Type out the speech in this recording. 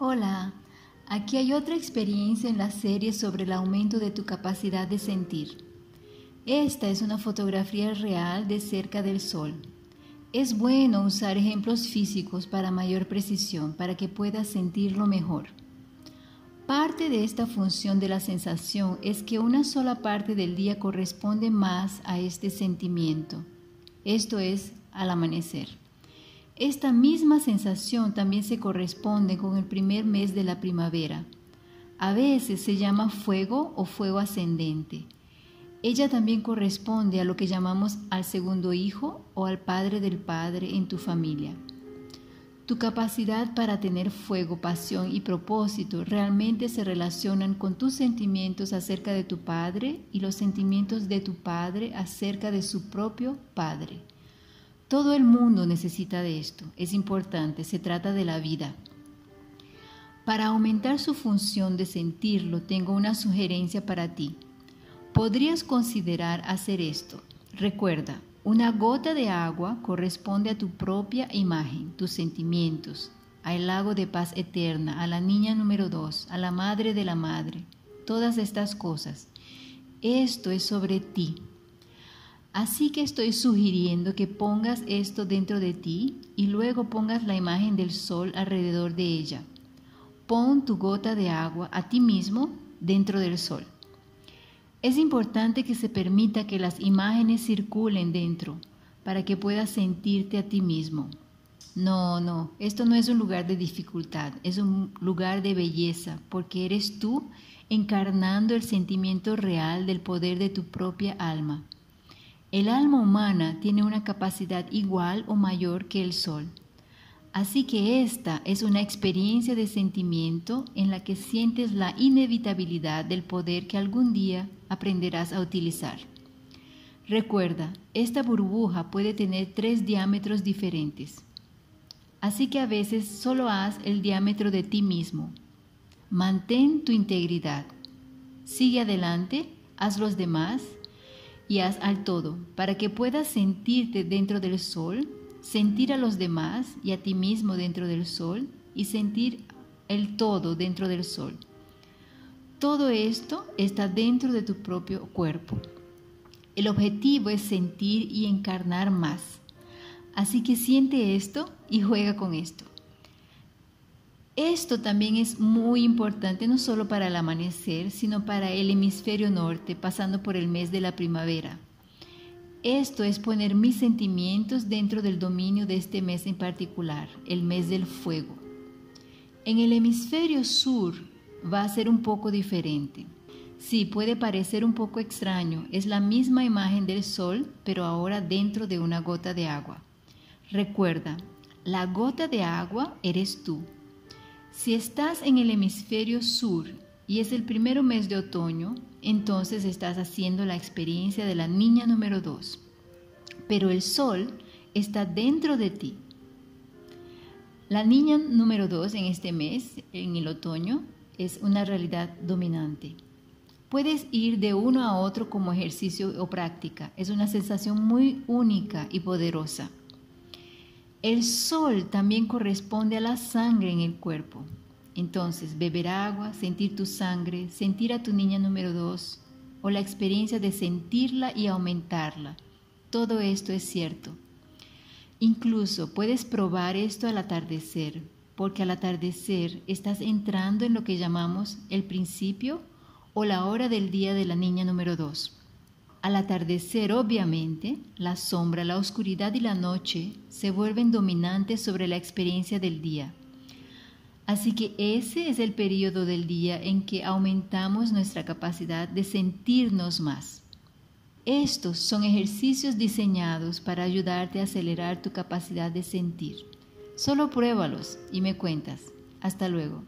Hola, aquí hay otra experiencia en la serie sobre el aumento de tu capacidad de sentir. Esta es una fotografía real de cerca del Sol. Es bueno usar ejemplos físicos para mayor precisión, para que puedas sentirlo mejor. Parte de esta función de la sensación es que una sola parte del día corresponde más a este sentimiento, esto es, al amanecer. Esta misma sensación también se corresponde con el primer mes de la primavera. A veces se llama fuego o fuego ascendente. Ella también corresponde a lo que llamamos al segundo hijo o al padre del padre en tu familia. Tu capacidad para tener fuego, pasión y propósito realmente se relacionan con tus sentimientos acerca de tu Padre y los sentimientos de tu Padre acerca de su propio Padre. Todo el mundo necesita de esto, es importante, se trata de la vida. Para aumentar su función de sentirlo, tengo una sugerencia para ti. Podrías considerar hacer esto. Recuerda, una gota de agua corresponde a tu propia imagen, tus sentimientos, al lago de paz eterna, a la niña número dos, a la madre de la madre, todas estas cosas. Esto es sobre ti. Así que estoy sugiriendo que pongas esto dentro de ti y luego pongas la imagen del sol alrededor de ella. Pon tu gota de agua a ti mismo dentro del sol. Es importante que se permita que las imágenes circulen dentro para que puedas sentirte a ti mismo. No, no, esto no es un lugar de dificultad, es un lugar de belleza, porque eres tú encarnando el sentimiento real del poder de tu propia alma. El alma humana tiene una capacidad igual o mayor que el sol. Así que esta es una experiencia de sentimiento en la que sientes la inevitabilidad del poder que algún día aprenderás a utilizar. Recuerda, esta burbuja puede tener tres diámetros diferentes. Así que a veces solo haz el diámetro de ti mismo. Mantén tu integridad. Sigue adelante, haz los demás y haz al todo para que puedas sentirte dentro del sol sentir a los demás y a ti mismo dentro del sol y sentir el todo dentro del sol. Todo esto está dentro de tu propio cuerpo. El objetivo es sentir y encarnar más. Así que siente esto y juega con esto. Esto también es muy importante no solo para el amanecer, sino para el hemisferio norte, pasando por el mes de la primavera. Esto es poner mis sentimientos dentro del dominio de este mes en particular, el mes del fuego. En el hemisferio sur va a ser un poco diferente. Sí, puede parecer un poco extraño, es la misma imagen del sol, pero ahora dentro de una gota de agua. Recuerda, la gota de agua eres tú. Si estás en el hemisferio sur y es el primer mes de otoño, entonces estás haciendo la experiencia de la niña número dos. Pero el sol está dentro de ti. La niña número dos en este mes, en el otoño, es una realidad dominante. Puedes ir de uno a otro como ejercicio o práctica. Es una sensación muy única y poderosa. El sol también corresponde a la sangre en el cuerpo. Entonces, beber agua, sentir tu sangre, sentir a tu niña número dos, o la experiencia de sentirla y aumentarla. Todo esto es cierto. Incluso puedes probar esto al atardecer, porque al atardecer estás entrando en lo que llamamos el principio o la hora del día de la niña número dos. Al atardecer, obviamente, la sombra, la oscuridad y la noche se vuelven dominantes sobre la experiencia del día. Así que ese es el periodo del día en que aumentamos nuestra capacidad de sentirnos más. Estos son ejercicios diseñados para ayudarte a acelerar tu capacidad de sentir. Solo pruébalos y me cuentas. Hasta luego.